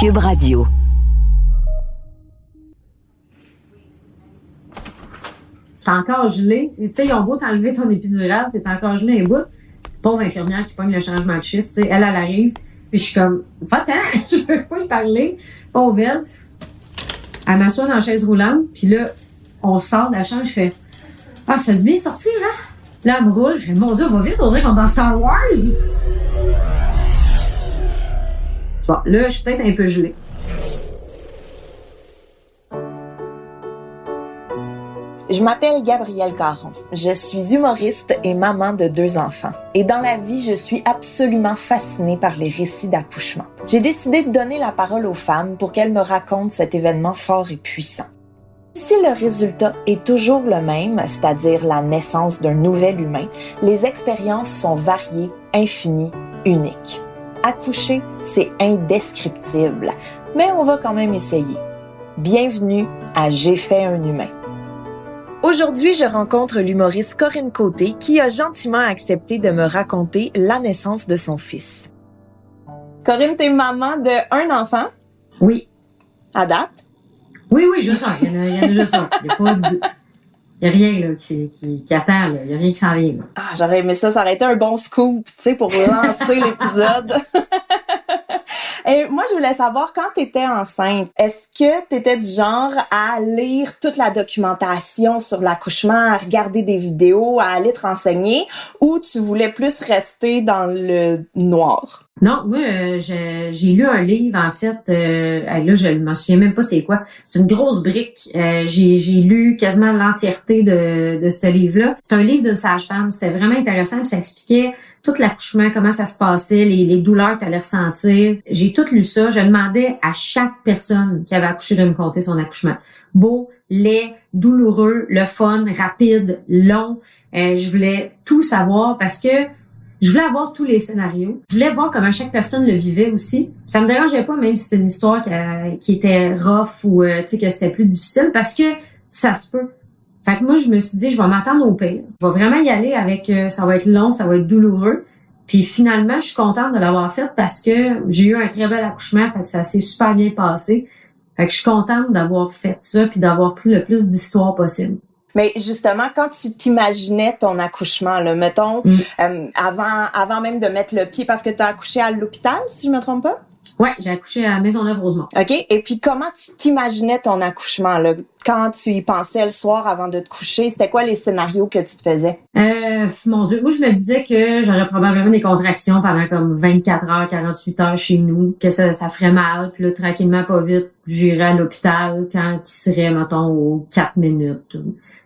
Cube Radio. T'es encore gelé. Tu sais, ils ont beau t'enlever ton épidural, t'es encore gelé un bout. Pauvre infirmière qui pogne le changement de chiffre, tu sais, elle, elle arrive, puis je suis comme, va-t'en, je veux pas lui parler. Pauvre elle. Elle m'assoit dans la chaise roulante, puis là, on sort de la chambre, je fais, ah, ça fait du bien sortir, hein? Là, elle me roule, je fais, mon Dieu, va vite, on dirait qu'on est dans Star Wars. Bon, là, je suis peut-être un peu gelée. Je m'appelle Gabrielle Caron. Je suis humoriste et maman de deux enfants. Et dans la vie, je suis absolument fascinée par les récits d'accouchement. J'ai décidé de donner la parole aux femmes pour qu'elles me racontent cet événement fort et puissant. Si le résultat est toujours le même, c'est-à-dire la naissance d'un nouvel humain, les expériences sont variées, infinies, uniques. Accoucher, c'est indescriptible, mais on va quand même essayer. Bienvenue à J'ai fait un humain. Aujourd'hui, je rencontre l'humoriste Corinne Côté qui a gentiment accepté de me raconter la naissance de son fils. Corinne, t'es maman de un enfant? Oui. à date? Oui, oui, je sens. Il y en a, il y en a juste un. Il y a pas de... Il y a rien là, qui, qui, qui attend. Là. Il y a rien qui s'en vient. Là. Ah, j'aurais aimé ça, ça aurait été un bon scoop, tu sais, pour lancer l'épisode. Moi, je voulais savoir, quand tu étais enceinte, est-ce que tu étais du genre à lire toute la documentation sur l'accouchement, à regarder des vidéos, à aller te renseigner, ou tu voulais plus rester dans le noir? Non, moi, euh, j'ai lu un livre, en fait. Euh, là, je me souviens même pas c'est quoi. C'est une grosse brique. Euh, j'ai j'ai lu quasiment l'entièreté de, de ce livre-là. C'est un livre d'une sage-femme. C'était vraiment intéressant. Puis ça expliquait tout l'accouchement, comment ça se passait, les, douleurs que tu allais ressentir. J'ai tout lu ça. Je demandais à chaque personne qui avait accouché de me conter son accouchement. Beau, laid, douloureux, le fun, rapide, long. Euh, je voulais tout savoir parce que je voulais avoir tous les scénarios. Je voulais voir comment chaque personne le vivait aussi. Ça me dérangeait pas, même si c'était une histoire qui, euh, qui était rough ou euh, que c'était plus difficile, parce que ça se peut. Fait que moi, je me suis dit, je vais m'attendre au pire. Je vais vraiment y aller avec, euh, ça va être long, ça va être douloureux. Puis finalement, je suis contente de l'avoir fait parce que j'ai eu un très bel accouchement, fait que ça s'est super bien passé. Fait que je suis contente d'avoir fait ça puis d'avoir pris le plus d'histoires possible. Mais justement, quand tu t'imaginais ton accouchement, là, mettons, Mm. euh, avant, avant même de mettre le pied, parce que tu as accouché à l'hôpital, si je me trompe pas? Ouais, j'ai accouché à Maisonneuve-Rosemont. OK? Et puis, comment tu t'imaginais ton accouchement, là? Quand tu y pensais le soir avant de te coucher, c'était quoi les scénarios que tu te faisais? Euh, mon Dieu, moi je me disais que j'aurais probablement des contractions pendant comme 24 heures, 48 heures chez nous, que ça, ça ferait mal, puis là, tranquillement, pas vite, j'irais à l'hôpital quand il serait, mettons, aux 4 minutes. Tu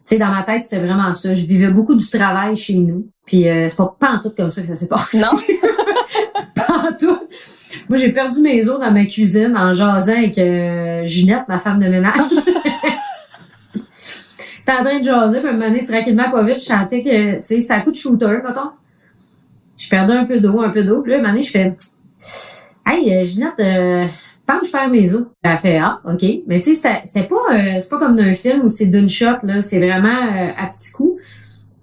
sais, dans ma tête, c'était vraiment ça. Je vivais beaucoup du travail chez nous. Puis euh, c'est pas, pas en tout comme ça que ça s'est passé. Non? Moi, j'ai perdu mes os dans ma cuisine en jasant avec euh, Ginette, ma femme de ménage. T'es en train de jaser, puis à un tranquillement, pas vite, je chantais que, tu sais, c'était un coup de shooter, mettons. Je perdais un peu d'eau, un peu d'eau, puis là, à un moment je fais, hey, euh, Ginette, euh, que je perds mes os. Elle fait, ah, OK. Mais tu sais, c'était- pas, euh, c'est pas comme dans un film où c'est d'une shot, là, c'est vraiment à petits coups.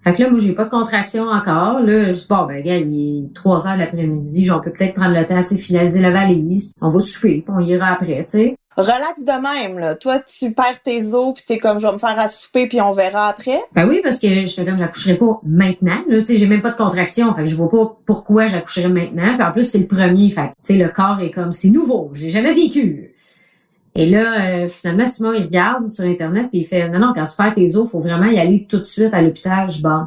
Fait que là, moi, j'ai pas de contraction encore. Là, je dis, bon, ben, gars, il est 3 heures l'après-midi. On peut peut-être prendre le temps de finaliser la valise. On va souper, puis on ira après, tu sais. Relax de même, là. Toi, tu perds tes os, puis t'es comme, je vais me faire à souper, puis on verra après. Ben oui, parce que je fais comme, j'accoucherai pas maintenant. Là, tu sais, j'ai même pas de contraction. Fait que je vois pas pourquoi j'accoucherais maintenant. Puis en plus, c'est le premier. Fait que, tu sais, le corps est comme, c'est nouveau. J'ai jamais vécu. Et là, euh, finalement, Simon, il regarde sur Internet, puis il fait, non, non, quand tu perds tes os, faut vraiment y aller tout de suite à l'hôpital. Je bon,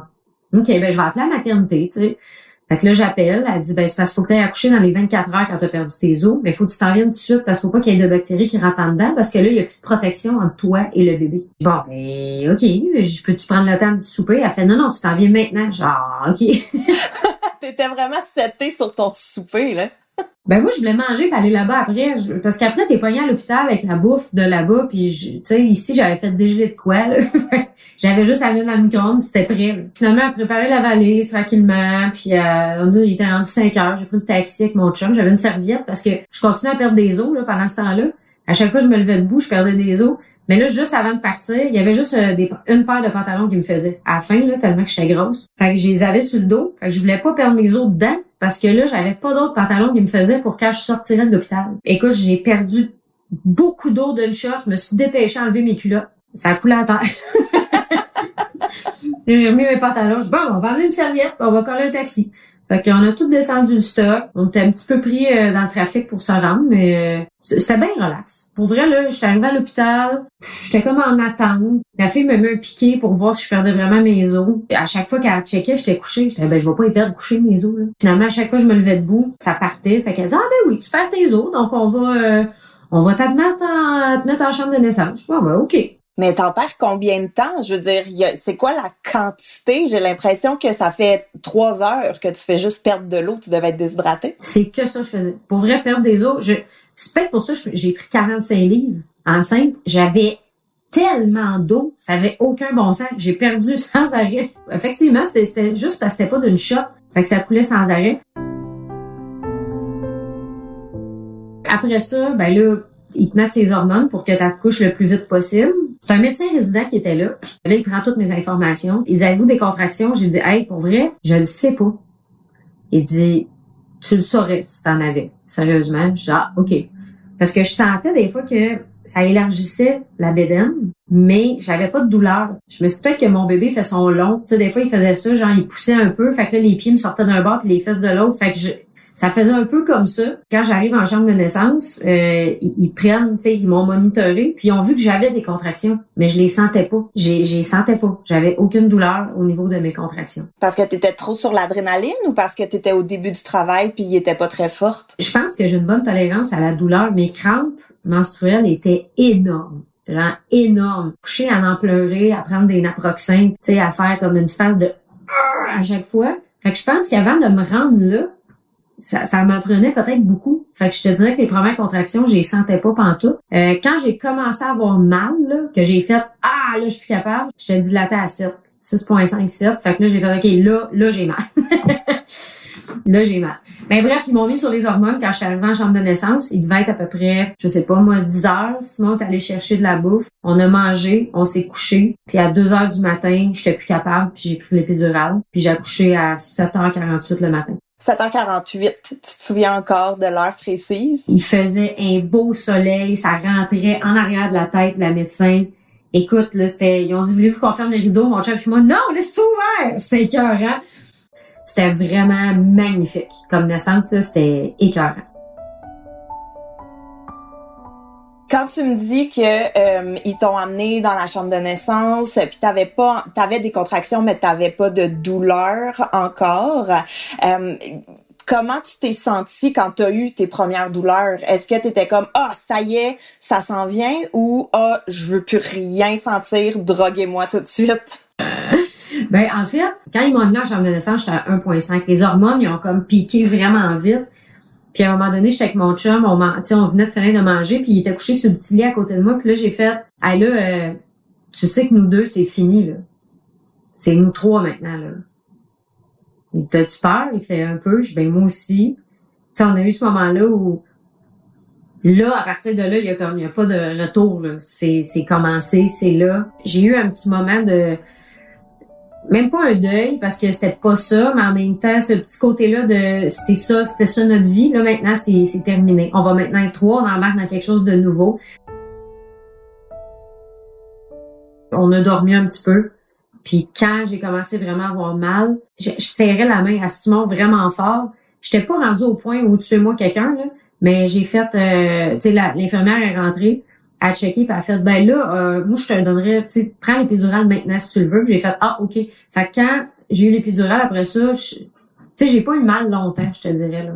OK, ben, je vais appeler la maternité, tu sais. Fait que là, j'appelle, elle dit, ben, c'est parce qu'il faut que tu accoucher dans les 24 heures quand tu as perdu tes os, mais il faut que tu t'en viennes tout de suite parce qu'il faut pas qu'il y ait de bactéries qui rentrent en dedans parce que là, il y a plus de protection entre toi et le bébé. Bon, ben, OK, je peux-tu prendre le temps de souper? Elle fait, non, non, tu t'en viens maintenant. Genre, OK. T'étais vraiment seté sur ton souper, là. Ben moi, je voulais manger puis aller là-bas après. Je- Parce qu'après, t'es pogné à l'hôpital avec la bouffe de là-bas. Puis, je- tu sais, ici, j'avais fait dégeler de quoi, là. j'avais juste allé dans le micro-ondes c'était prêt. Finalement, a préparé la valise tranquillement. Puis, euh, il était rendu 5 heures. J'ai pris le taxi avec mon chum. J'avais une serviette parce que je continuais à perdre des os là, pendant ce temps-là. À chaque fois que je me levais debout, je perdais des os. Mais là, juste avant de partir, il y avait juste euh, une paire de pantalons qui me faisait. À la fin, là, tellement que j'étais grosse. Fait que je les avais sur le dos. Fait que je voulais pas perdre mes os dedans parce que là, j'avais pas d'autres pantalons qui me faisaient pour quand je sortirais de l'hôpital. Écoute, j'ai perdu beaucoup d'eau d'une shot. Je me suis dépêchée à enlever mes culottes. Ça a coulé à terre. j'ai remis mes pantalons. Je dis, bon, on va prendre une serviette, on va coller un taxi. Fait qu'on a tout descendu le stock. On était un petit peu pris euh, dans le trafic pour se rendre, mais euh, c'était bien relax. Pour vrai, là, j'étais arrivée à l'hôpital, j'étais comme en attente. La fille me met un piqué pour voir si je perdais vraiment mes os. À chaque fois qu'elle checkait, j'étais couchée. J'étais ben je vais pas y perdre coucher mes os. Là. Finalement, à chaque fois je me levais debout, ça partait. Fait qu'elle disait Ah ben oui, tu perds tes os, donc on va euh, on va te mettre en, te mettre en chambre de naissance. Je dis, ah, ben OK. Mais t'en perds combien de temps? Je veux dire, c'est quoi la quantité? J'ai l'impression que ça fait trois heures que tu fais juste perdre de l'eau, tu devais être déshydraté. C'est que ça que je faisais. Pour vrai, perdre des eaux, je, c'est peut-être pour ça que j'ai pris 45 livres enceinte. J'avais tellement d'eau, ça avait aucun bon sens. J'ai perdu sans arrêt. Effectivement, c'était juste parce que c'était pas d'une shot. Fait que ça coulait sans arrêt. Après ça, ben là, ils te mettent ses hormones pour que tu accouches le plus vite possible. C'est un médecin résident qui était là. Là, il prend toutes mes informations. Ils avouent des contractions. J'ai dit, hey, pour vrai, je le sais pas. Il dit, tu le saurais si t'en avais. Sérieusement. Je dis, ah, OK. Parce que je sentais des fois que ça élargissait la bédaine, mais j'avais pas de douleur. Je me suis dit que mon bébé fait son long. Tu sais, des fois, il faisait ça, genre, il poussait un peu. Fait que là, les pieds me sortaient d'un bord puis les fesses de l'autre. Fait que je, ça faisait un peu comme ça. Quand j'arrive en chambre de naissance, euh, ils, prennent, tu sais, ils m'ont monitoré, puis ils ont vu que j'avais des contractions, mais je les sentais pas. J'ai, j'ai sentais pas. J'avais aucune douleur au niveau de mes contractions. Parce que tu étais trop sur l'adrénaline ou parce que tu étais au début du travail puis il était pas très forte? Je pense que j'ai une bonne tolérance à la douleur. Mes crampes menstruelles étaient énormes genre énorme. Coucher à en pleurer, à prendre des naproxènes, tu sais, à faire comme une phase de à chaque fois. Fait que je pense qu'avant de me rendre là, ça, ça peut-être beaucoup. Fait que je te dirais que les premières contractions, je les sentais pas pantoute. Euh, quand j'ai commencé à avoir mal, là, que j'ai fait Ah, là, je suis capable, j'étais dilatée à 7, 6.5, 7. Fait que là, j'ai fait OK, là, là, j'ai mal. là, j'ai mal. Ben bref, ils m'ont mis sur les hormones quand je suis arrivée en chambre de naissance. Il devait être à peu près, je sais pas moi, 10 heures. Simon est allé chercher de la bouffe. On a mangé, on s'est couché. Puis à 2 heures du matin, j'étais plus capable, puis j'ai pris l'épidurale. Puis j'ai accouché à 7h48 le matin. 7h48, tu te souviens encore de l'heure précise? Il faisait un beau soleil, ça rentrait en arrière de la tête de la médecin. Écoute, là, c'était, ils ont dit, voulez-vous qu'on ferme les rideaux? Mon chef puis moi, non, laisse ouvert! C'était écœurant. C'était vraiment magnifique. Comme naissance, là, c'était écœurant. Quand tu me dis que euh, ils t'ont amené dans la chambre de naissance, puis t'avais pas, t'avais des contractions, mais t'avais pas de douleur encore. Euh, comment tu t'es senti quand tu as eu tes premières douleurs? Est-ce que tu étais comme ah ça y est, ça s'en vient ou ah je veux plus rien sentir, droguez-moi tout de suite? ben en fait, quand ils m'ont amené en chambre de naissance, j'étais à 1.5. Les hormones, ils ont comme piqué vraiment vite. Puis à un moment donné, j'étais avec mon chum, on, on venait de finir de manger, puis il était couché sur le petit lit à côté de moi. Puis là, j'ai fait, hey, là, euh, tu sais que nous deux, c'est fini, là. C'est nous trois maintenant, là. Il t'a-tu peur? Il fait un peu. Je ben moi aussi. Tu on a eu ce moment-là où là, à partir de là, il y a comme il y a pas de retour. Là. C'est, c'est commencé, c'est là. J'ai eu un petit moment de même pas un deuil parce que c'était pas ça, mais en même temps, ce petit côté-là de c'est ça, c'était ça notre vie. Là, maintenant, c'est, terminé. On va maintenant être trois, on embarque dans quelque chose de nouveau. On a dormi un petit peu. Puis quand j'ai commencé vraiment à avoir mal, je, serrais la main à Simon vraiment fort. J'étais pas rendue au point où tu es moi quelqu'un, mais j'ai fait, euh, tu sais, l'infirmière est rentrée à checker puis elle a fait ben là euh, moi je te donnerais tu sais prends l'épidurale maintenant si tu le veux j'ai fait ah ok. Fait que quand j'ai eu l'épidurale après ça tu sais j'ai pas eu mal longtemps je te dirais là.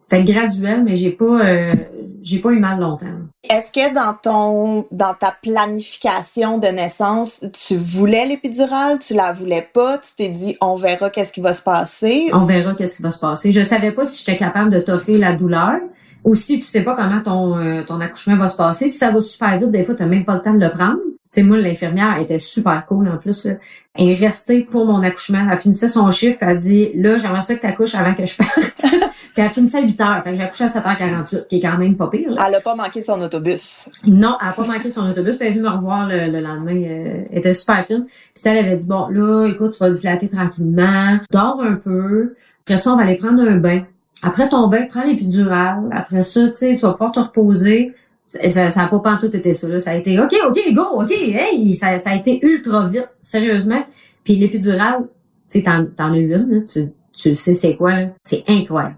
C'était graduel mais j'ai pas euh, j'ai pas eu mal longtemps. Est-ce que dans ton dans ta planification de naissance tu voulais l'épidurale tu la voulais pas tu t'es dit on verra qu'est-ce qui va se passer? On verra qu'est-ce qui va se passer. Je savais pas si j'étais capable de toffer la douleur aussi, tu sais pas comment ton, euh, ton accouchement va se passer. Si ça va super vite, des fois, tu n'as même pas le temps de le prendre. sais, moi, l'infirmière était super cool en plus. Là. Elle est restée pour mon accouchement. Elle finissait son chiffre. Elle a dit, là, j'aimerais ça que tu accouches avant que je parte. Puis elle finissait à 8 heures. Fait que j'ai accouché à 7h48, qui est quand même pas pire. Là. Elle a pas manqué son autobus. Non, elle a pas manqué son autobus. Puis elle est venue me revoir le, lendemain. Euh, elle était super fine. Puis elle avait dit, bon, là, écoute, tu vas dilater tranquillement. Dors un peu. Après ça, on va aller prendre un bain. Après ton bain, prends l'épidurale. Après ça, tu sais, tu vas pouvoir te reposer. Ça, ça a pas tout été ça, là. Ça a été, OK, OK, go, OK, hey! Ça, ça a été ultra vite, sérieusement. Puis l'épidurale, tu sais, t'en, t'en as une, là. Tu, tu sais c'est quoi, là? C'est incroyable.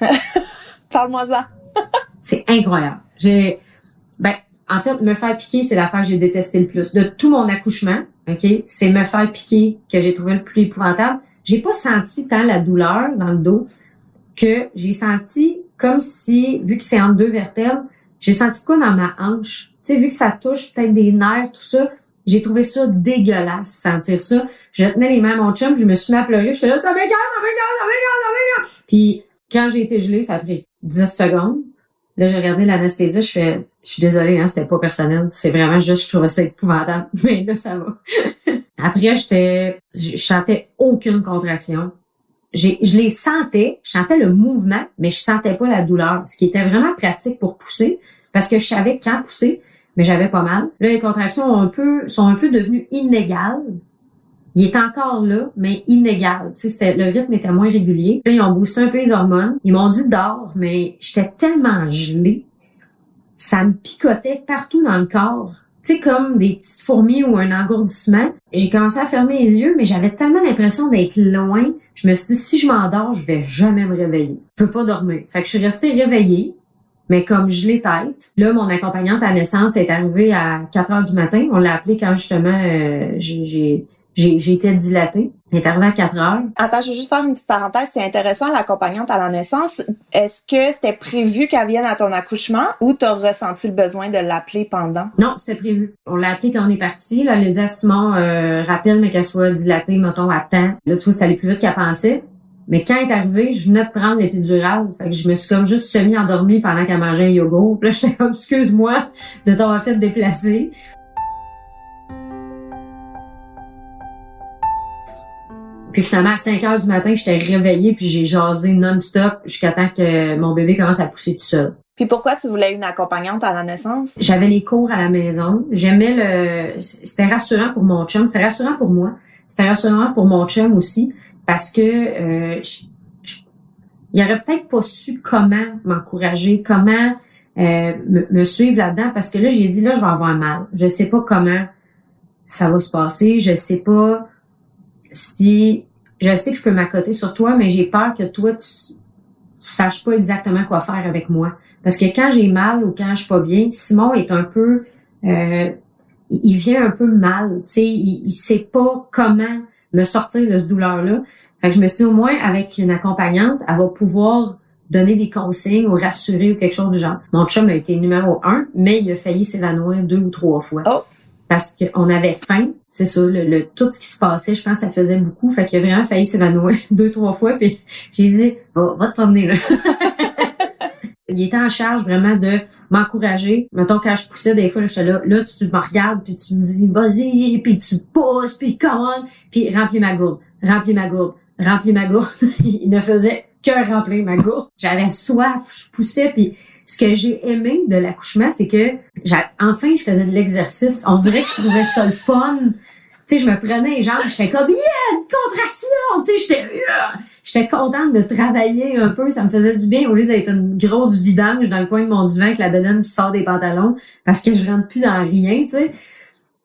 Parle-moi ça. c'est incroyable. J'ai, ben, en fait, me faire piquer, c'est l'affaire que j'ai détesté le plus. De tout mon accouchement, OK, c'est me faire piquer que j'ai trouvé le plus épouvantable. J'ai pas senti tant la douleur dans le dos que j'ai senti comme si, vu que c'est entre deux vertèbres, j'ai senti quoi dans ma hanche? Tu sais, vu que ça touche peut-être des nerfs, tout ça, j'ai trouvé ça dégueulasse, sentir ça. Je tenais les mains à mon chum, je me suis mis à pleurer, j'étais là, ça m'écoeure, ça m'écoeure, ça m'écoeure, ça m'écoeure. Puis quand j'ai été gelée, ça a pris 10 secondes. Là, j'ai regardé l'anesthésie, je fais, je suis désolée, hein, c'était pas personnel. C'est vraiment juste, je trouvais ça épouvantable. Mais là, ça va. Après, j'étais, je chantais aucune contraction je les sentais, je sentais le mouvement, mais je sentais pas la douleur, ce qui était vraiment pratique pour pousser, parce que je savais quand pousser, mais j'avais pas mal. Là, les contractions ont un peu, sont un peu devenues inégales. Il est encore là, mais inégal. Tu sais, le rythme était moins régulier. Là, ils ont boosté un peu les hormones. Ils m'ont dit d'or, mais j'étais tellement gelée. Ça me picotait partout dans le corps sais, comme des petites fourmis ou un engourdissement. J'ai commencé à fermer les yeux, mais j'avais tellement l'impression d'être loin. Je me suis dit, si je m'endors, je vais jamais me réveiller. Je peux pas dormir. Fait que je suis restée réveillée, mais comme je l'ai tête. Là, mon accompagnante à naissance est arrivée à 4 heures du matin. On l'a appelée quand justement euh, j'ai j'ai été dilatée. Elle est arrivée à 4 heures. Attends, je vais juste faire une petite parenthèse. C'est intéressant, l'accompagnante à la naissance. Est-ce que c'était prévu qu'elle vienne à ton accouchement ou t'as ressenti le besoin de l'appeler pendant? Non, c'est prévu. On l'a appelée quand on est parti. Là, elle a dit à Simon, euh, rappelle, mais qu'elle soit dilatée, mettons, à temps. Là, tu vois, ça allait plus vite qu'elle pensait. Mais quand elle est arrivée, je venais de prendre l'épidurale. Fait que je me suis comme juste semi-endormie pendant qu'elle mangeait un yogourt. Puis là, j'étais comme, excuse-moi de t'avoir fait déplacer. Puis finalement, à 5 heures du matin, j'étais réveillée puis j'ai jasé non-stop jusqu'à temps que mon bébé commence à pousser tout seul. Puis pourquoi tu voulais une accompagnante à la naissance? J'avais les cours à la maison. J'aimais le... C'était rassurant pour mon chum. C'était rassurant pour moi. C'était rassurant pour mon chum aussi parce que euh, il aurait peut-être pas su comment m'encourager, comment euh, me, me, suivre là-dedans parce que là, j'ai dit, là, je vais avoir mal. Je sais pas comment ça va se passer. Je sais pas si je sais que je peux m'accoter sur toi, mais j'ai peur que toi, tu, tu saches pas exactement quoi faire avec moi. Parce que quand j'ai mal ou quand je suis pas bien, Simon est un peu, euh, il vient un peu mal, tu sais, il, il sait pas comment me sortir de ce douleur-là. Fait que je me suis dit, au moins, avec une accompagnante, elle va pouvoir donner des consignes ou rassurer ou quelque chose du genre. Mon chum a été numéro un, mais il a failli s'évanouir deux ou trois fois. Oh parce qu'on avait faim, c'est ça, le, tout ce qui se passait, je pense que ça faisait beaucoup, fait qu'il a vraiment failli s'évanouir deux, trois fois, puis j'ai dit, va, va te promener là. il était en charge vraiment de m'encourager. Mettons, quand je poussais, des fois, j'étais là, là, tu me regardes, puis tu me dis, vas-y, puis tu pousses, puis come puis remplis ma gourde, remplis ma gourde, remplis ma gourde. il ne faisait que remplir ma gourde. J'avais soif, je poussais, puis ce que j'ai aimé de l'accouchement, c'est que enfin je faisais de l'exercice. On dirait que je trouvais ça le fun. Tu sais, je me prenais les jambes, j'étais comme yeah, une contraction. Tu sais, j'étais j'étais contente de travailler un peu, ça me faisait du bien au lieu d'être une grosse vidange dans le coin de mon divan avec la bedaine qui sort des pantalons parce que je rentre plus dans rien, tu sais.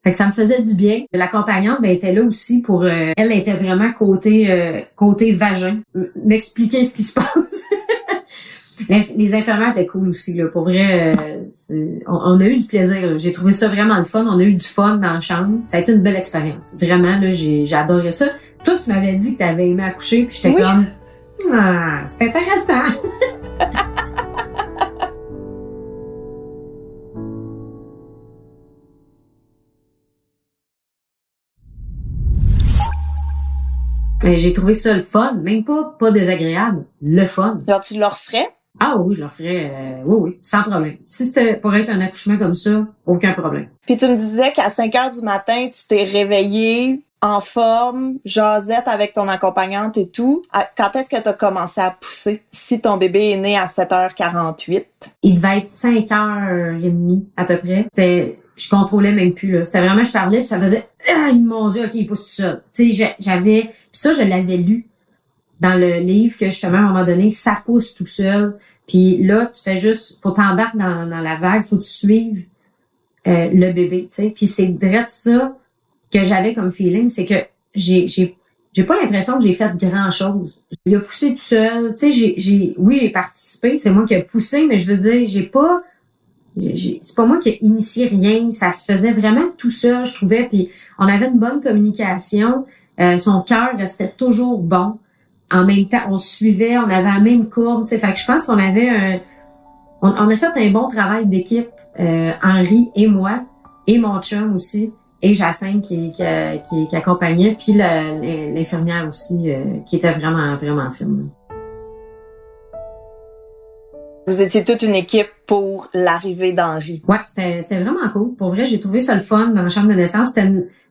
Fait que ça me faisait du bien. L'accompagnante ben, était là aussi pour euh, elle était vraiment côté euh, côté vagin, m'expliquer ce qui se passe. Les infirmières étaient cool aussi, là. Pour vrai, euh, on, a eu du plaisir. J'ai trouvé ça vraiment le fun. On a eu du fun dans la chambre. Ça a été une belle expérience. Vraiment, là, j'ai adoré ça. Toi, tu m'avais dit que tu avais aimé accoucher, puis j'étais comme Ah, c'est intéressant. Mais j'ai trouvé ça le fun, même pas pas désagréable, le fun. Alors tu leur ferais Ah oui, je le ferais, euh, oui, oui, sans problème. Si c'était pour être un accouchement comme ça, aucun problème. Puis tu me disais qu'à 5 heures du matin, tu t'es réveillé en forme, jasette avec ton accompagnante et tout. Quand est-ce que tu as commencé à pousser? Si ton bébé est né à 7h48? Il devait être 5h30 à peu près. C'est, je contrôlais même plus, là. C'était vraiment, je parlais puis ça faisait, ah, mon Dieu, ok, il pousse tout seul. Tu sais, j'avais, puis ça, je l'avais lu dans le livre que justement, à un moment donné, ça pousse tout seul. Puis là, tu fais juste, faut t'embarquer dans, dans la vague, faut te suivre euh, le bébé, tu sais. Puis c'est direct ça que j'avais comme feeling, c'est que j'ai j'ai j'ai pas l'impression que j'ai fait grand chose. Il a poussé tout seul, tu sais. J'ai j'ai oui j'ai participé, c'est moi qui ai poussé, mais je veux dire j'ai pas c'est pas moi qui ai initié rien, ça se faisait vraiment tout seul, je trouvais. Puis on avait une bonne communication, euh, son cœur restait toujours bon. En même temps, on suivait, on avait la même courbe, tu sais. Fait que je pense qu'on avait un, on, a fait un bon travail d'équipe, euh, Henri et moi et mon chum aussi et Jacinthe qui, qui, qui, qui accompagnait, puis l'infirmière aussi, euh, qui était vraiment, vraiment fine. Vous étiez toute une équipe pour l'arrivée d'Henri. Ouais, c'était vraiment cool. Pour vrai, j'ai trouvé ça le fun dans la chambre de naissance.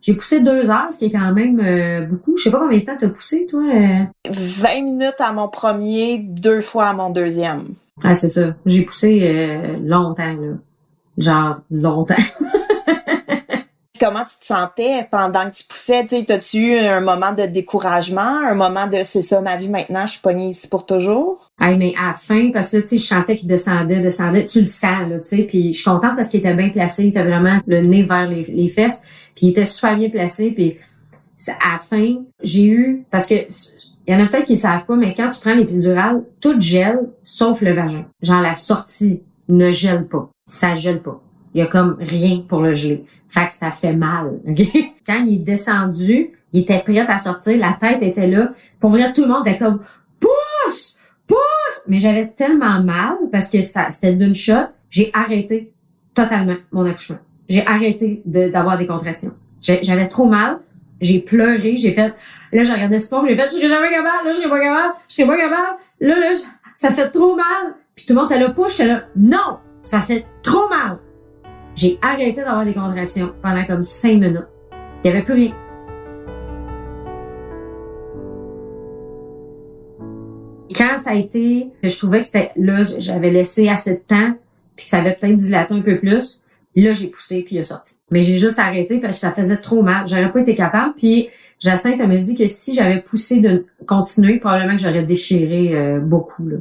J'ai poussé deux heures, ce qui est quand même euh, beaucoup. Je sais pas combien de temps t'as poussé, toi. Euh... 20 minutes à mon premier, deux fois à mon deuxième. Ah, c'est ça. J'ai poussé euh, longtemps, là. Genre, longtemps. comment tu te sentais pendant que tu poussais? T'as-tu eu un moment de découragement, un moment de c'est ça ma vie maintenant, je suis pognée ici pour toujours? Hey, mais à la fin, parce que tu sais, je sentais qu'il descendait, descendait, tu le sens, là, tu sais, puis je suis contente parce qu'il était bien placé, il était vraiment le nez vers les, fesses, puis il était super bien placé, puis à la fin, j'ai eu, parce que il y en a peut-être qui savent pas, mais quand tu prends l'épidurale, tout gèle, sauf le vagin. Genre la sortie ne gèle pas. Ça gèle pas. Il y a comme rien pour le geler. Fait que ça fait mal. Quand il est descendu, il était prêt à sortir, la tête était là. Pour vrai, tout le monde était comme pousse, pousse. Mais j'avais tellement mal parce que ça, c'était d'une shot. J'ai arrêté totalement mon accouchement. J'ai arrêté d'avoir des contractions. J'avais trop mal. J'ai pleuré. J'ai fait. Là, j'ai regardé ce j'ai fait. Je serai jamais capable. Là, je serai pas capable. Je serai pas capable. Là, là, ça fait trop mal. Puis tout le monde était là, pousse. là, non, ça fait trop mal. J'ai arrêté d'avoir des contractions pendant comme cinq minutes. Il n'y avait plus rien. Quand ça a été, je trouvais que c'était là, j'avais laissé assez de temps, puis que ça avait peut-être dilaté un peu plus. Là, j'ai poussé puis il a sorti. Mais j'ai juste arrêté parce que ça faisait trop mal. J'aurais pas été capable. Puis Jacinthe, elle me dit que si j'avais poussé de continuer, probablement que j'aurais déchiré euh, beaucoup. Là.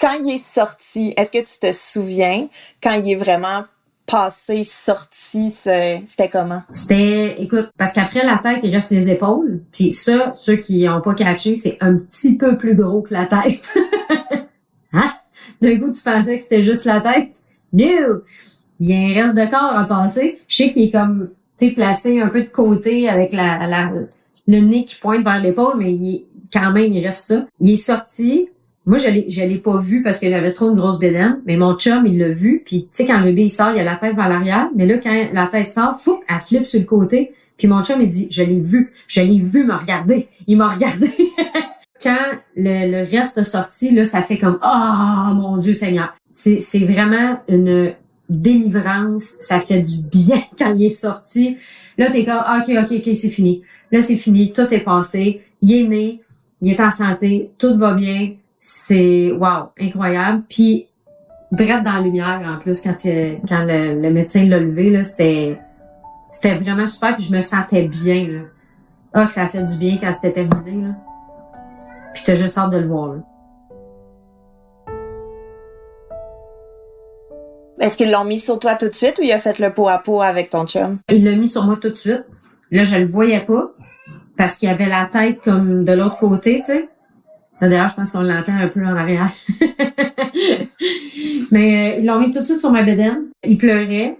Quand il est sorti, est-ce que tu te souviens quand il est vraiment passé, sorti, c'était comment? C'était, écoute, parce qu'après la tête, il reste les épaules. Puis ça, ceux qui ont pas catché, c'est un petit peu plus gros que la tête. hein? D'un coup, tu pensais que c'était juste la tête? No! Il y a un reste de corps à passer. Je sais qu'il est comme, tu sais, placé un peu de côté avec la, la, le nez qui pointe vers l'épaule, mais il quand même, il reste ça. Il est sorti, moi, je l'ai, je l'ai pas vu parce que j'avais trop une grosse bédaine, mais mon chum, il l'a vu. Puis, tu sais, quand le bébé, il sort, il a la tête vers l'arrière. Mais là, quand la tête sort, fou, elle flippe sur le côté. Puis mon chum, il dit, je l'ai vu. Je l'ai vu me regarder. Il m'a regardé. quand le, le reste sorti, là, ça fait comme, oh, mon Dieu Seigneur. C'est, c'est vraiment une délivrance. Ça fait du bien quand il est sorti. Là, t'es comme, OK, OK, OK, c'est fini. Là, c'est fini. Tout est passé. Il est né. Il est en santé. Tout va bien c'est wow, incroyable. Puis direct dans la lumière en plus quand quand le, médecin l'a levé là, c'était c'était vraiment super puis je me sentais bien là. Ah que ça a fait du bien quand c'était terminé là. Puis t'as juste hâte de le voir là. Est-ce qu'ils l'ont mis sur toi tout de suite ou il a fait le pot à pot avec ton chum? Il l'a mis sur moi tout de suite. Là, je le voyais pas parce qu'il avait la tête comme de l'autre côté, tu sais. D'ailleurs, je pense qu'on l'entend un peu en arrière. Mais euh, ils l'ont mis tout de suite sur ma bédaine. Il pleurait.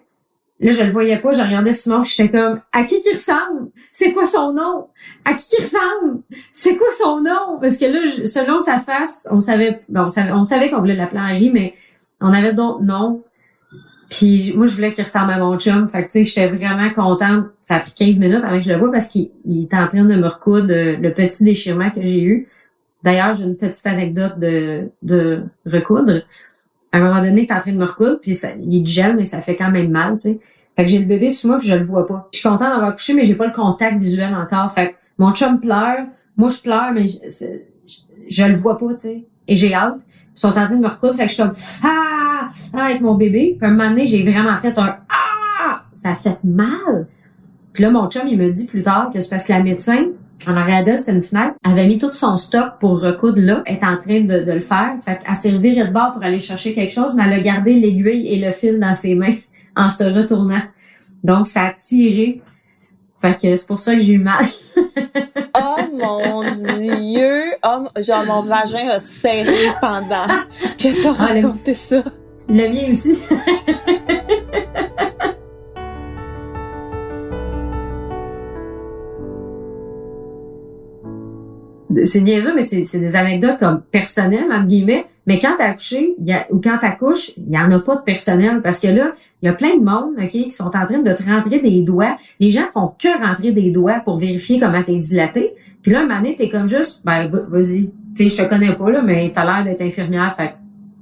Là, je le voyais pas. Je regardais Simon. J'étais comme, à qui qui ressemble? C'est quoi son nom? À qui qui ressemble? C'est quoi son nom? Parce que là, selon sa face, on savait, bon, on savait, qu'on voulait l'appeler Henri, mais on avait d'autres noms. Puis moi, je voulais qu'il ressemble à mon chum. Fait que, tu sais, j'étais vraiment contente. Ça a pris 15 minutes avant que je le vois parce qu'il était en train de me recoudre euh, le petit déchirement que j'ai eu D'ailleurs, j'ai une petite anecdote de, de recoudre. À un moment donné, t'es en train de me recoudre, puis ça, il est gel, mais ça fait quand même mal, tu sais. Fait que j'ai le bébé sur moi, puis je le vois pas. Je suis contente d'avoir couché, mais j'ai pas le contact visuel encore. Fait que mon chum pleure, moi je pleure, mais je, je, le vois pas, tu sais. Et j'ai hâte. Ils sont en train de me recoudre, fait que je suis comme ah, ah avec mon bébé. Puis un moment donné, j'ai vraiment fait un ah, ça a fait mal. Puis là, mon chum, il me dit plus tard que c'est parce que la médecin, en d'elle, c'était une fenêtre, avait mis tout son stock pour recoudre là, est en train de, de le faire. Fait qu'elle s'est revirée de bord pour aller chercher quelque chose, mais elle a gardé l'aiguille et le fil dans ses mains en se retournant. Donc, ça a tiré. Fait que c'est pour ça que j'ai eu mal. oh mon dieu! Oh, genre, mon vagin a serré pendant que t'as ah, raconté ça. Le mien aussi. C'est niaiseux, mais c'est des anecdotes comme personnelles, entre guillemets. Mais quand t'as accouché, y a, ou quand t'accouches, il y en a pas de personnel. Parce que là, il y a plein de monde, OK, qui sont en train de te rentrer des doigts. Les gens font que rentrer des doigts pour vérifier comment t'es dilaté. Puis là, un moment donné, t'es comme juste, ben, vas-y. Tu sais, je te connais pas, là, mais t'as l'air d'être infirmière, fait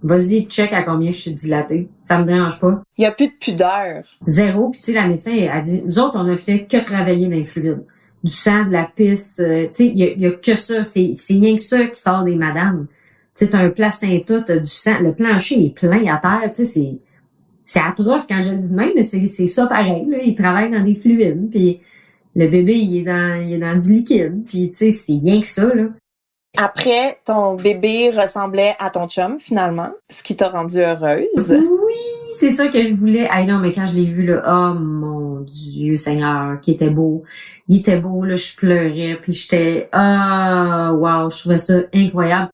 vas-y, check à combien je suis dilatée. Ça me dérange pas. Il y a plus de pudeur. Zéro. Puis tu sais, la médecin a dit, nous autres, on a fait que travailler dans les fluides du sang, de la pisse. Euh, tu sais, il y a, que ça. C'est, c'est rien que ça qui sort des madames. Tu sais, t'as un placenta, t'as du sang. Le plancher est plein à terre. Tu sais, c'est, c'est atroce quand je le dis de même, mais c'est, c'est ça pareil. Là. Ils travaillent dans des fluides. Puis le bébé, il est dans, il est dans du liquide. Puis tu sais, c'est rien que ça. Là. Après, ton bébé ressemblait à ton chum, finalement, ce qui t'a rendue heureuse. Oui, c'est ça que je voulais. Ah non, mais quand je l'ai vu, là, oh mon Dieu Seigneur, qui était beau. Il était beau, là, je pleurais, puis j'étais, ah, wow, je trouvais ça incroyable.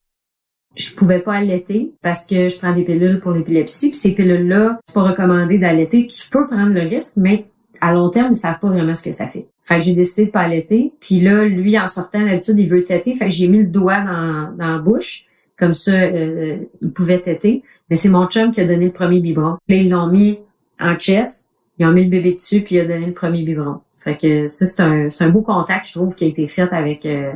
Je pouvais pas allaiter parce que je prends des pilules pour l'épilepsie, puis ces pilules-là, c'est pas recommandé d'allaiter. Tu peux prendre le risque, mais à long terme, ils savent pas vraiment ce que ça fait. Fait que j'ai décidé de pas allaiter. Puis là, lui, en sortant, d'habitude, il veut têter. Fait que j'ai mis le doigt dans, dans la bouche. Comme ça, euh, il pouvait têter. Mais c'est mon chum qui a donné le premier biberon. Là, ils l'ont mis en chest. Ils ont mis le bébé dessus, puis il a donné le premier biberon. Fait que ça, c'est un, c'est un beau contact, je trouve, qui a été fait avec... Euh,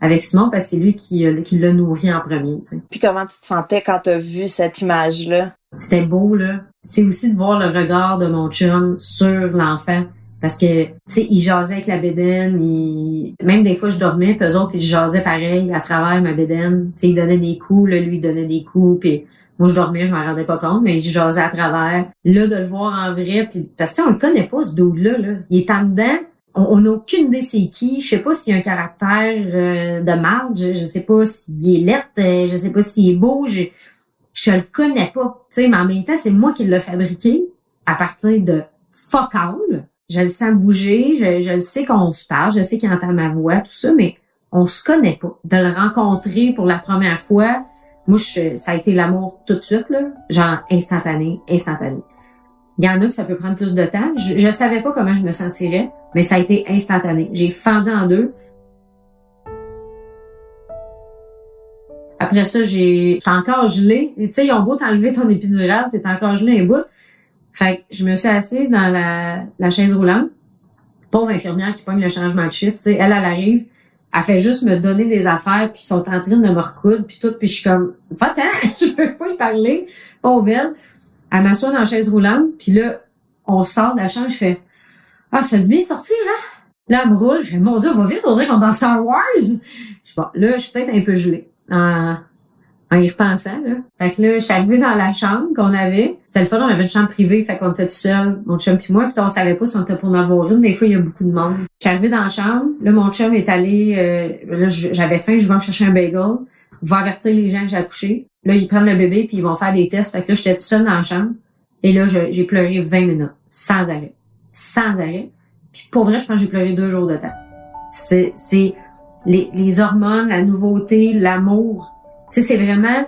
avec Simon parce que c'est lui qui, qui l'a nourri en premier. Tu Puis comment tu te sentais quand tu as vu cette image-là? C'était beau, là. C'est aussi de voir le regard de mon chum sur l'enfant. Parce que, tu sais, il jasait avec la bédaine, il... même des fois je dormais, puis eux autres, ils jasaient pareil à travers ma bédaine. Tu sais, il donnait des coups, là, lui, il donnait des coups, puis moi, je dormais, je m'en rendais pas compte, mais il jasait à travers. Là, de le voir en vrai, puis parce que on le connaît pas, ce dude-là, là. Il est en dedans, on n'a aucune idée c'est qui. Je sais pas s'il a un caractère euh, de marge, je, je sais pas s'il est lettre, euh, je sais pas s'il est beau, je, je le connais pas. Tu sais, mais en même temps, c'est moi qui l'ai fabriqué à partir de fuck all je le sens bouger, je, je le sais qu'on se parle, je sais qu'il entend ma voix, tout ça, mais on se connaît pas. De le rencontrer pour la première fois, moi, ça a été l'amour tout de suite, là, genre instantané, instantané. Il y en a que ça peut prendre plus de temps. Je, je savais pas comment je me sentirais, mais ça a été instantané. J'ai fendu en deux. Après ça, j'ai, j'étais encore gelé. Tu sais, ils ont beau t'enlever ton épidural, t'es encore gelé un bout. Fait que je me suis assise dans la, chaise roulante. Pauvre infirmière qui pogne le changement de chiffre. elle, elle arrive, elle fait juste me donner des affaires, puis ils sont en train de me recoudre, puis tout, puis je suis comme, va-t'en, je veux pas lui parler, pauvre elle. Elle m'assoit dans la chaise roulante, puis là, on sort de la chambre, je fais, ah, ça du bien sortir, hein? Là, elle roule, je fais, mon Dieu, on va vite, on dirait qu'on est dans Star Wars. Je bon, là, je suis peut-être un peu gelée en y repensant, là. Fait que là, je suis arrivée dans la chambre qu'on avait. C'était le fun, on avait une chambre privée, fait qu'on était tout seul, mon chum puis moi, puis on savait pas si on était pour en avoir une. Des fois, il y a beaucoup de monde. Je suis arrivée dans la chambre, là, mon chum est allé, euh, j'avais faim, je vais me chercher un bagel. Va avertir les gens que j'ai accouché. Là, ils prennent le bébé, puis ils vont faire des tests. Fait que là, j'étais toute seule dans la chambre. Et là, j'ai pleuré 20 minutes, sans arrêt. Sans arrêt. Puis pour vrai, je pense que j'ai pleuré deux jours de temps. C'est les, les hormones, la nouveauté, l'amour tu sais, c'est vraiment,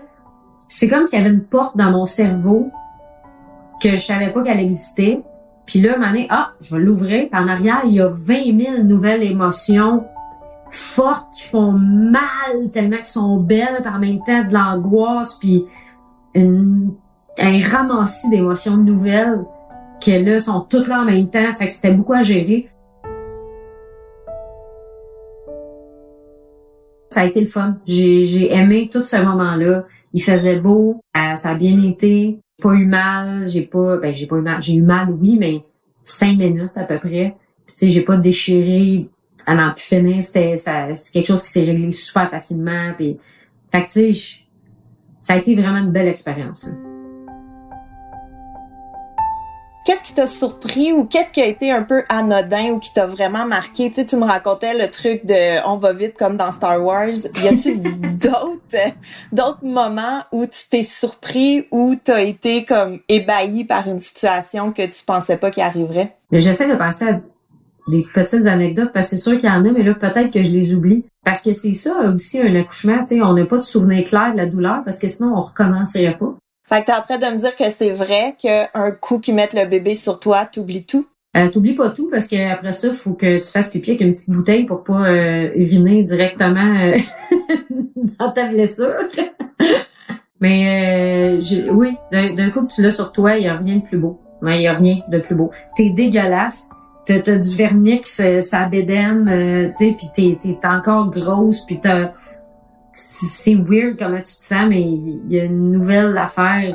c'est comme s'il y avait une porte dans mon cerveau que je savais pas qu'elle existait. Puis là, un ah, je vais l'ouvrir. Puis en arrière, il y a 20 000 nouvelles émotions fortes qui font mal tellement qu'elles sont belles, puis en même temps de l'angoisse, puis un ramassis d'émotions nouvelles que là sont toutes là en même temps. Fait que c'était beaucoup à gérer. Ça a été le fun. J'ai, j'ai aimé tout ce moment-là. Il faisait beau, euh, ça a bien été, pas eu mal, j'ai pas, ben j'ai pas eu mal, j'ai eu mal oui, mais cinq minutes à peu près. Tu sais, j'ai pas déchiré à n'en plus finir. C'était, ça, c'est quelque chose qui s'est réglé super facilement. Puis, fait que tu sais, ça a été vraiment une belle expérience. hein. Qu'est-ce qui t'a surpris ou qu'est-ce qui a été un peu anodin ou qui t'a vraiment marqué? Tu sais, tu me racontais le truc de on va vite comme dans Star Wars. Y a-tu d'autres, d'autres moments où tu t'es surpris ou t'as été comme ébahi par une situation que tu pensais pas qu'il arriverait? J'essaie de penser à des petites anecdotes parce que c'est sûr qu'il y en a, mais là, peut-être que je les oublie. Parce que c'est ça aussi, un accouchement, tu sais, on n'a pas de souvenir clair de la douleur parce que sinon, on recommencerait pas. Fait que t'es en train de me dire que c'est vrai qu'un coup qu'ils mettent le bébé sur toi, t'oublies tout? Euh, T'oublies pas tout parce que après ça, faut que tu fasses pipi avec une petite bouteille pour pas euh, uriner directement euh, dans ta blessure. Mais euh, oui, d'un coup que tu l'as sur toi, il y a rien de plus beau. Mais il y a rien de plus beau. T'es dégueulasse. T'as t'as du vernix, euh, ça bédaine, euh, tu sais, puis t'es encore grosse, puis t'as c'est weird comment tu te sens, mais il y a une nouvelle affaire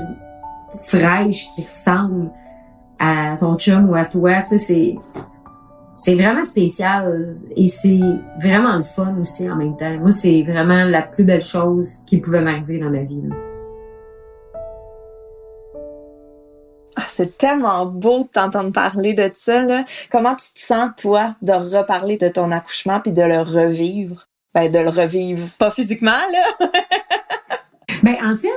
fraîche qui ressemble à ton chum ou à toi, tu sais, c'est c'est vraiment spécial et c'est vraiment le fun aussi en même temps. Moi, c'est vraiment la plus belle chose qui pouvait m'arriver dans ma vie. Ah, c'est tellement beau de t'entendre parler de ça, là. Comment tu te sens, toi, de reparler de ton accouchement puis de le revivre? Ben, de le revivre. Pas physiquement, là. Ben en fait,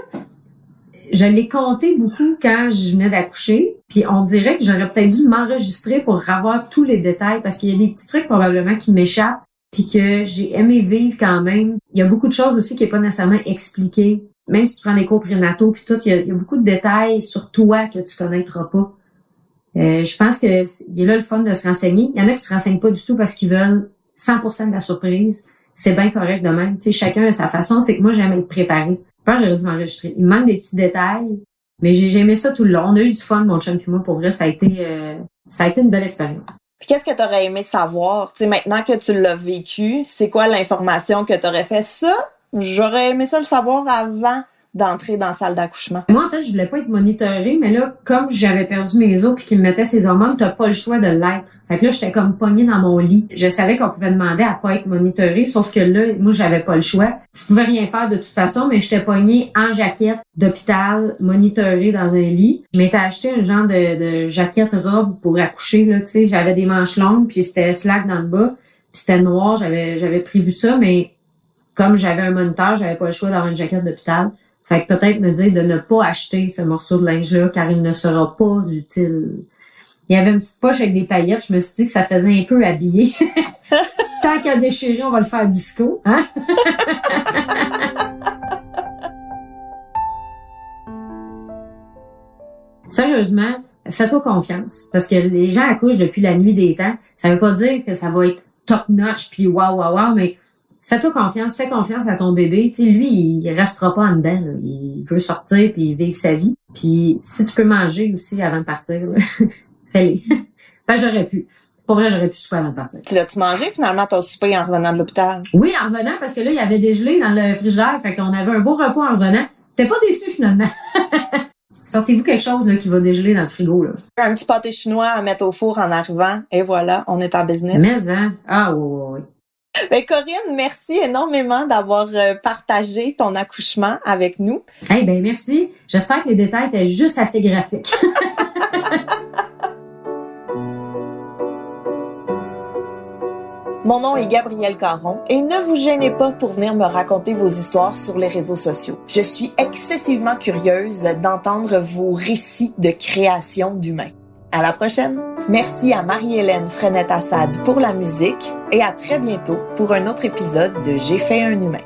je l'ai compté beaucoup quand je venais d'accoucher, puis on dirait que j'aurais peut-être dû m'enregistrer pour avoir tous les détails parce qu'il y a des petits trucs probablement qui m'échappent puis que j'ai aimé vivre quand même. Il y a beaucoup de choses aussi qui est pas nécessairement expliquées. Même si tu prends des cours prénataux puis tout, il y, a, beaucoup de détails sur toi que tu connaîtras pas. Euh, je pense que il est là le fun de se renseigner. Il y en a qui se renseignent pas du tout parce qu'ils veulent 100% de la surprise. C'est bien correct de même. Tu sais, chacun a sa façon. C'est que moi, j'aime être préparée. Je pense j'aurais dû. Il manque des petits détails, mais j'ai aimé ça tout le long. On a eu du fun, mon chum et moi. Pour vrai, ça a été, euh, ça a été une belle expérience. Puis qu'est-ce que t'aurais aimé savoir? Tu sais, maintenant que tu l'as vécu, c'est quoi l'information que t'aurais fait? Ça, j'aurais aimé ça le savoir avant d'entrer dans la salle d'accouchement. Moi, en fait, je voulais pas être monitorée, mais là, comme j'avais perdu mes os puis qu'ils me mettaient ces hormones, t'as pas le choix de l'être. Fait que là, j'étais comme pognée dans mon lit. Je savais qu'on pouvait demander à pas être monitorée, sauf que là, moi, j'avais pas le choix. Je pouvais rien faire de toute façon, mais j'étais pognée en jaquette d'hôpital, monitorée dans un lit. Je m'étais acheté un genre de, de jaquette robe pour accoucher, là, tu sais. J'avais des manches longues, puis c'était slack dans le bas, puis c'était noir, j'avais, j'avais prévu ça, mais comme j'avais un moniteur, j'avais pas le choix d'avoir une jaquette d'hôpital. Fait que peut-être me dire de ne pas acheter ce morceau de linge-là car il ne sera pas utile. Il y avait une petite poche avec des paillettes. Je me suis dit que ça faisait un peu habillé. Tant qu'à déchirer, on va le faire disco. Hein? Sérieusement, fais-toi confiance. Parce que les gens accouchent depuis la nuit des temps. Ça veut pas dire que ça va être top-notch puis waouh, waouh, waouh, mais fais-toi confiance, fais confiance à ton bébé. Tu sais, lui, il restera pas en dedans. là. Il veut sortir puis vivre sa vie. Puis si tu peux manger aussi avant de partir, fais-le. ben, j'aurais pu. Pour vrai, j'aurais pu souper avant de partir. Tu l'as-tu mangé finalement ton souper en revenant de l'hôpital? Oui, en revenant, parce que là, il y avait dégelé dans le frigidaire, fait qu'on avait un beau repas en revenant. T'es pas déçu finalement. Sortez-vous quelque chose là, qui va dégeler dans le frigo. Là. Un petit pâté chinois à mettre au four en arrivant et voilà, on est en business. Mais hein? Ah oui, oui, oui. Ben, Corinne, merci énormément d'avoir euh, partagé ton accouchement avec nous. Eh ben merci. J'espère que les détails étaient juste assez graphiques. Mon nom est Gabrielle Caron et ne vous gênez pas pour venir me raconter vos histoires sur les réseaux sociaux. Je suis excessivement curieuse d'entendre vos récits de création d'humains. À la prochaine! Merci à Marie-Hélène Frenette-Assad pour la musique et à très bientôt pour un autre épisode de J'ai fait un humain.